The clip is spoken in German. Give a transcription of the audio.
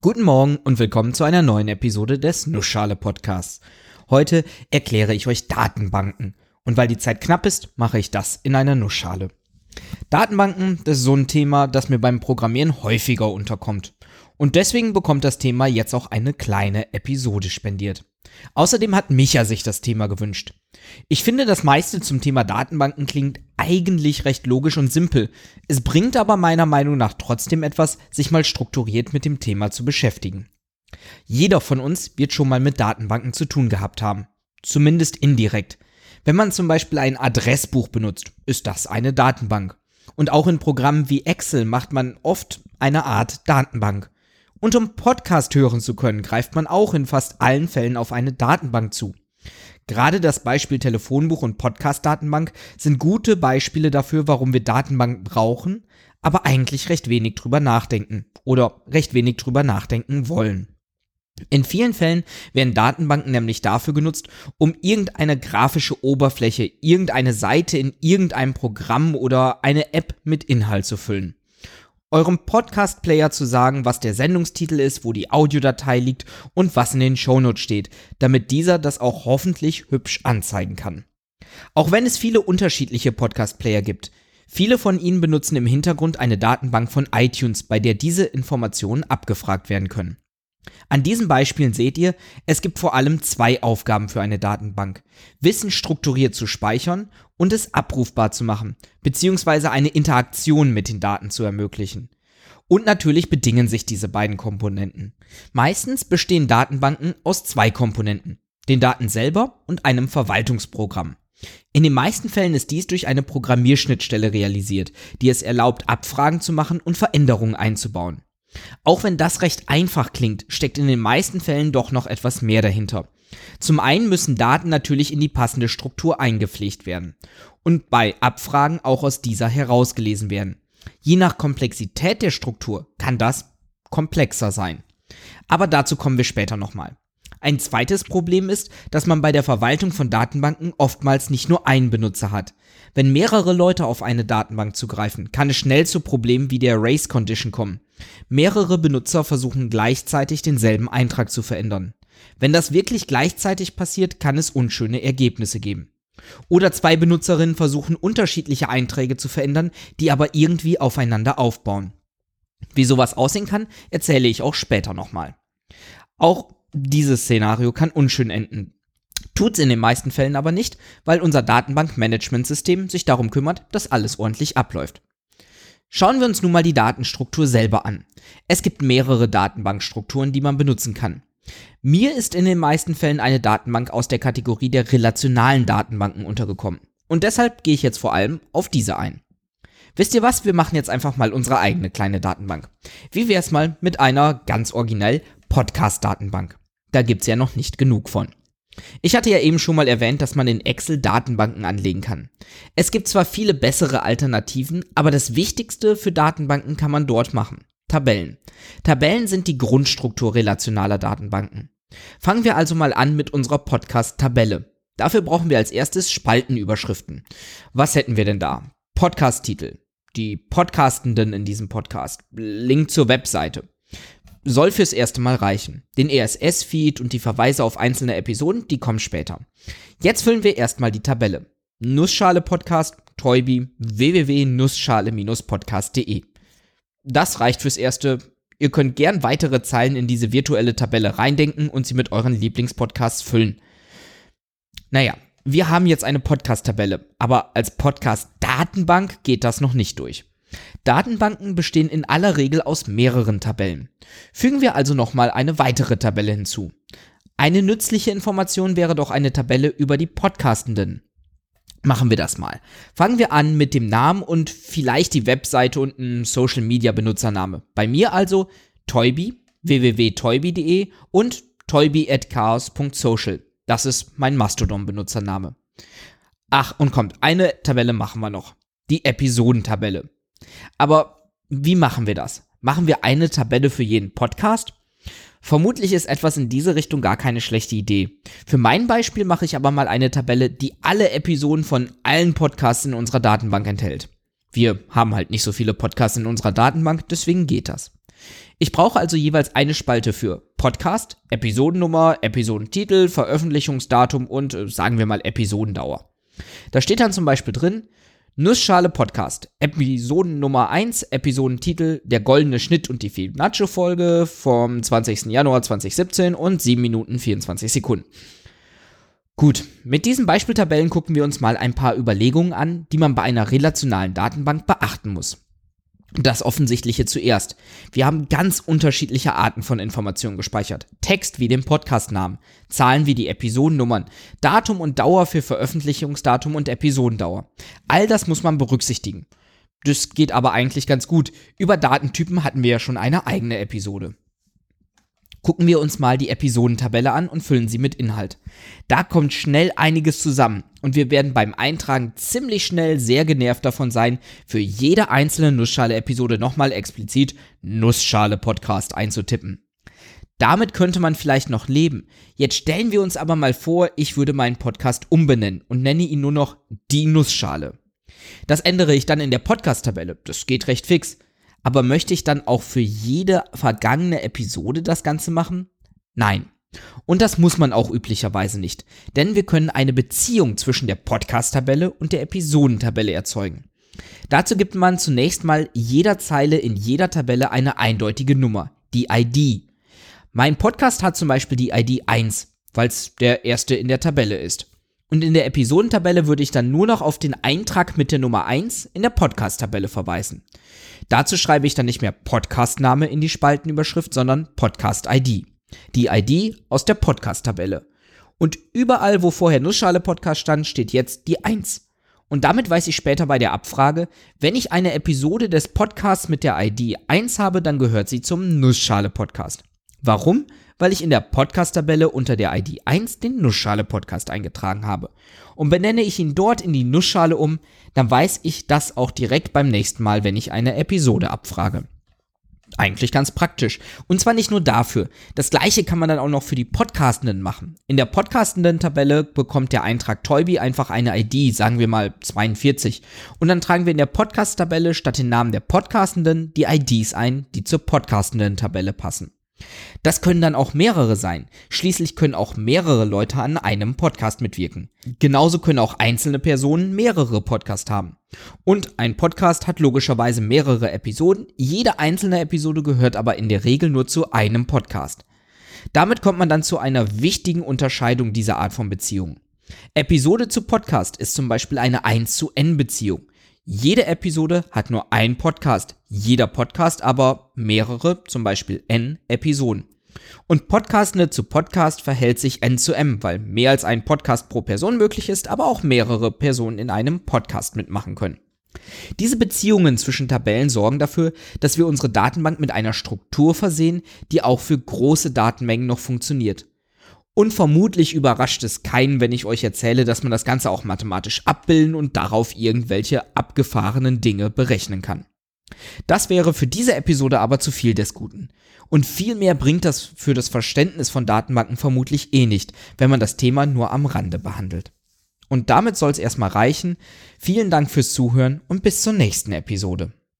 Guten Morgen und willkommen zu einer neuen Episode des Nussschale Podcasts. Heute erkläre ich euch Datenbanken. Und weil die Zeit knapp ist, mache ich das in einer Nussschale. Datenbanken, das ist so ein Thema, das mir beim Programmieren häufiger unterkommt. Und deswegen bekommt das Thema jetzt auch eine kleine Episode spendiert. Außerdem hat Micha sich das Thema gewünscht. Ich finde, das meiste zum Thema Datenbanken klingt eigentlich recht logisch und simpel. Es bringt aber meiner Meinung nach trotzdem etwas, sich mal strukturiert mit dem Thema zu beschäftigen. Jeder von uns wird schon mal mit Datenbanken zu tun gehabt haben. Zumindest indirekt. Wenn man zum Beispiel ein Adressbuch benutzt, ist das eine Datenbank. Und auch in Programmen wie Excel macht man oft eine Art Datenbank. Und um Podcast hören zu können, greift man auch in fast allen Fällen auf eine Datenbank zu. Gerade das Beispiel Telefonbuch und Podcast-Datenbank sind gute Beispiele dafür, warum wir Datenbanken brauchen, aber eigentlich recht wenig drüber nachdenken oder recht wenig drüber nachdenken wollen. In vielen Fällen werden Datenbanken nämlich dafür genutzt, um irgendeine grafische Oberfläche, irgendeine Seite in irgendeinem Programm oder eine App mit Inhalt zu füllen eurem Podcast-Player zu sagen, was der Sendungstitel ist, wo die Audiodatei liegt und was in den Shownotes steht, damit dieser das auch hoffentlich hübsch anzeigen kann. Auch wenn es viele unterschiedliche Podcast-Player gibt, viele von ihnen benutzen im Hintergrund eine Datenbank von iTunes, bei der diese Informationen abgefragt werden können. An diesen Beispielen seht ihr, es gibt vor allem zwei Aufgaben für eine Datenbank. Wissen strukturiert zu speichern und es abrufbar zu machen, beziehungsweise eine Interaktion mit den Daten zu ermöglichen. Und natürlich bedingen sich diese beiden Komponenten. Meistens bestehen Datenbanken aus zwei Komponenten, den Daten selber und einem Verwaltungsprogramm. In den meisten Fällen ist dies durch eine Programmierschnittstelle realisiert, die es erlaubt, Abfragen zu machen und Veränderungen einzubauen. Auch wenn das recht einfach klingt, steckt in den meisten Fällen doch noch etwas mehr dahinter. Zum einen müssen Daten natürlich in die passende Struktur eingepflegt werden und bei Abfragen auch aus dieser herausgelesen werden. Je nach Komplexität der Struktur kann das komplexer sein. Aber dazu kommen wir später nochmal. Ein zweites Problem ist, dass man bei der Verwaltung von Datenbanken oftmals nicht nur einen Benutzer hat. Wenn mehrere Leute auf eine Datenbank zugreifen, kann es schnell zu Problemen wie der Race Condition kommen. Mehrere Benutzer versuchen gleichzeitig denselben Eintrag zu verändern. Wenn das wirklich gleichzeitig passiert, kann es unschöne Ergebnisse geben. Oder zwei Benutzerinnen versuchen unterschiedliche Einträge zu verändern, die aber irgendwie aufeinander aufbauen. Wie sowas aussehen kann, erzähle ich auch später nochmal. Auch dieses Szenario kann unschön enden. Tut's in den meisten Fällen aber nicht, weil unser Datenbankmanagementsystem sich darum kümmert, dass alles ordentlich abläuft. Schauen wir uns nun mal die Datenstruktur selber an. Es gibt mehrere Datenbankstrukturen, die man benutzen kann. Mir ist in den meisten Fällen eine Datenbank aus der Kategorie der relationalen Datenbanken untergekommen. Und deshalb gehe ich jetzt vor allem auf diese ein. Wisst ihr was? Wir machen jetzt einfach mal unsere eigene kleine Datenbank. Wie wär's mal mit einer ganz originell Podcast-Datenbank? Da gibt's ja noch nicht genug von. Ich hatte ja eben schon mal erwähnt, dass man in Excel Datenbanken anlegen kann. Es gibt zwar viele bessere Alternativen, aber das Wichtigste für Datenbanken kann man dort machen. Tabellen. Tabellen sind die Grundstruktur relationaler Datenbanken. Fangen wir also mal an mit unserer Podcast-Tabelle. Dafür brauchen wir als erstes Spaltenüberschriften. Was hätten wir denn da? Podcast-Titel. Die Podcastenden in diesem Podcast. Link zur Webseite soll fürs erste Mal reichen. Den RSS-Feed und die Verweise auf einzelne Episoden, die kommen später. Jetzt füllen wir erstmal die Tabelle. Nussschale Podcast, Toybi, www.nussschale-podcast.de. Das reicht fürs erste. Ihr könnt gern weitere Zeilen in diese virtuelle Tabelle reindenken und sie mit euren Lieblingspodcasts füllen. Naja, wir haben jetzt eine Podcast-Tabelle, aber als Podcast-Datenbank geht das noch nicht durch. Datenbanken bestehen in aller Regel aus mehreren Tabellen. Fügen wir also nochmal eine weitere Tabelle hinzu. Eine nützliche Information wäre doch eine Tabelle über die Podcastenden. Machen wir das mal. Fangen wir an mit dem Namen und vielleicht die Webseite und ein Social Media Benutzername. Bei mir also Toybi, www.toybi.de und toybi.chaos.social. Das ist mein Mastodon Benutzername. Ach, und kommt, eine Tabelle machen wir noch. Die Episodentabelle. Aber wie machen wir das? Machen wir eine Tabelle für jeden Podcast? Vermutlich ist etwas in diese Richtung gar keine schlechte Idee. Für mein Beispiel mache ich aber mal eine Tabelle, die alle Episoden von allen Podcasts in unserer Datenbank enthält. Wir haben halt nicht so viele Podcasts in unserer Datenbank, deswegen geht das. Ich brauche also jeweils eine Spalte für Podcast, Episodennummer, Episodentitel, Veröffentlichungsdatum und äh, sagen wir mal Episodendauer. Da steht dann zum Beispiel drin, Nussschale Podcast, Episodennummer 1, Episodentitel Der goldene Schnitt und die Fibonacci-Folge vom 20. Januar 2017 und 7 Minuten 24 Sekunden. Gut, mit diesen Beispieltabellen gucken wir uns mal ein paar Überlegungen an, die man bei einer relationalen Datenbank beachten muss. Das Offensichtliche zuerst. Wir haben ganz unterschiedliche Arten von Informationen gespeichert. Text wie den Podcastnamen, Zahlen wie die Episodennummern, Datum und Dauer für Veröffentlichungsdatum und Episodendauer. All das muss man berücksichtigen. Das geht aber eigentlich ganz gut. Über Datentypen hatten wir ja schon eine eigene Episode. Gucken wir uns mal die Episodentabelle an und füllen sie mit Inhalt. Da kommt schnell einiges zusammen und wir werden beim Eintragen ziemlich schnell sehr genervt davon sein, für jede einzelne Nussschale-Episode nochmal explizit Nussschale-Podcast einzutippen. Damit könnte man vielleicht noch leben. Jetzt stellen wir uns aber mal vor, ich würde meinen Podcast umbenennen und nenne ihn nur noch die Nussschale. Das ändere ich dann in der Podcast-Tabelle. Das geht recht fix. Aber möchte ich dann auch für jede vergangene Episode das Ganze machen? Nein. Und das muss man auch üblicherweise nicht, denn wir können eine Beziehung zwischen der Podcast-Tabelle und der Episodentabelle erzeugen. Dazu gibt man zunächst mal jeder Zeile in jeder Tabelle eine eindeutige Nummer, die ID. Mein Podcast hat zum Beispiel die ID 1, weil es der erste in der Tabelle ist. Und in der Episodentabelle würde ich dann nur noch auf den Eintrag mit der Nummer 1 in der Podcast-Tabelle verweisen. Dazu schreibe ich dann nicht mehr Podcast-Name in die Spaltenüberschrift, sondern Podcast-ID. Die ID aus der Podcast-Tabelle. Und überall, wo vorher Nussschale Podcast stand, steht jetzt die 1. Und damit weiß ich später bei der Abfrage, wenn ich eine Episode des Podcasts mit der ID 1 habe, dann gehört sie zum Nussschale Podcast. Warum? Weil ich in der Podcast-Tabelle unter der ID 1 den Nussschale Podcast eingetragen habe. Und benenne ich ihn dort in die Nussschale um, dann weiß ich das auch direkt beim nächsten Mal, wenn ich eine Episode abfrage. Eigentlich ganz praktisch. Und zwar nicht nur dafür. Das gleiche kann man dann auch noch für die Podcastenden machen. In der Podcastenden-Tabelle bekommt der Eintrag Toybi einfach eine ID, sagen wir mal 42. Und dann tragen wir in der Podcast-Tabelle statt den Namen der Podcastenden die IDs ein, die zur Podcastenden-Tabelle passen. Das können dann auch mehrere sein. Schließlich können auch mehrere Leute an einem Podcast mitwirken. Genauso können auch einzelne Personen mehrere Podcasts haben. Und ein Podcast hat logischerweise mehrere Episoden. Jede einzelne Episode gehört aber in der Regel nur zu einem Podcast. Damit kommt man dann zu einer wichtigen Unterscheidung dieser Art von Beziehungen. Episode zu Podcast ist zum Beispiel eine 1 zu N Beziehung. Jede Episode hat nur ein Podcast, jeder Podcast aber mehrere, zum Beispiel N Episoden. Und Podcastende zu Podcast verhält sich N zu M, weil mehr als ein Podcast pro Person möglich ist, aber auch mehrere Personen in einem Podcast mitmachen können. Diese Beziehungen zwischen Tabellen sorgen dafür, dass wir unsere Datenbank mit einer Struktur versehen, die auch für große Datenmengen noch funktioniert. Und vermutlich überrascht es keinen, wenn ich euch erzähle, dass man das Ganze auch mathematisch abbilden und darauf irgendwelche abgefahrenen Dinge berechnen kann. Das wäre für diese Episode aber zu viel des Guten. Und viel mehr bringt das für das Verständnis von Datenbanken vermutlich eh nicht, wenn man das Thema nur am Rande behandelt. Und damit soll es erstmal reichen. Vielen Dank fürs Zuhören und bis zur nächsten Episode.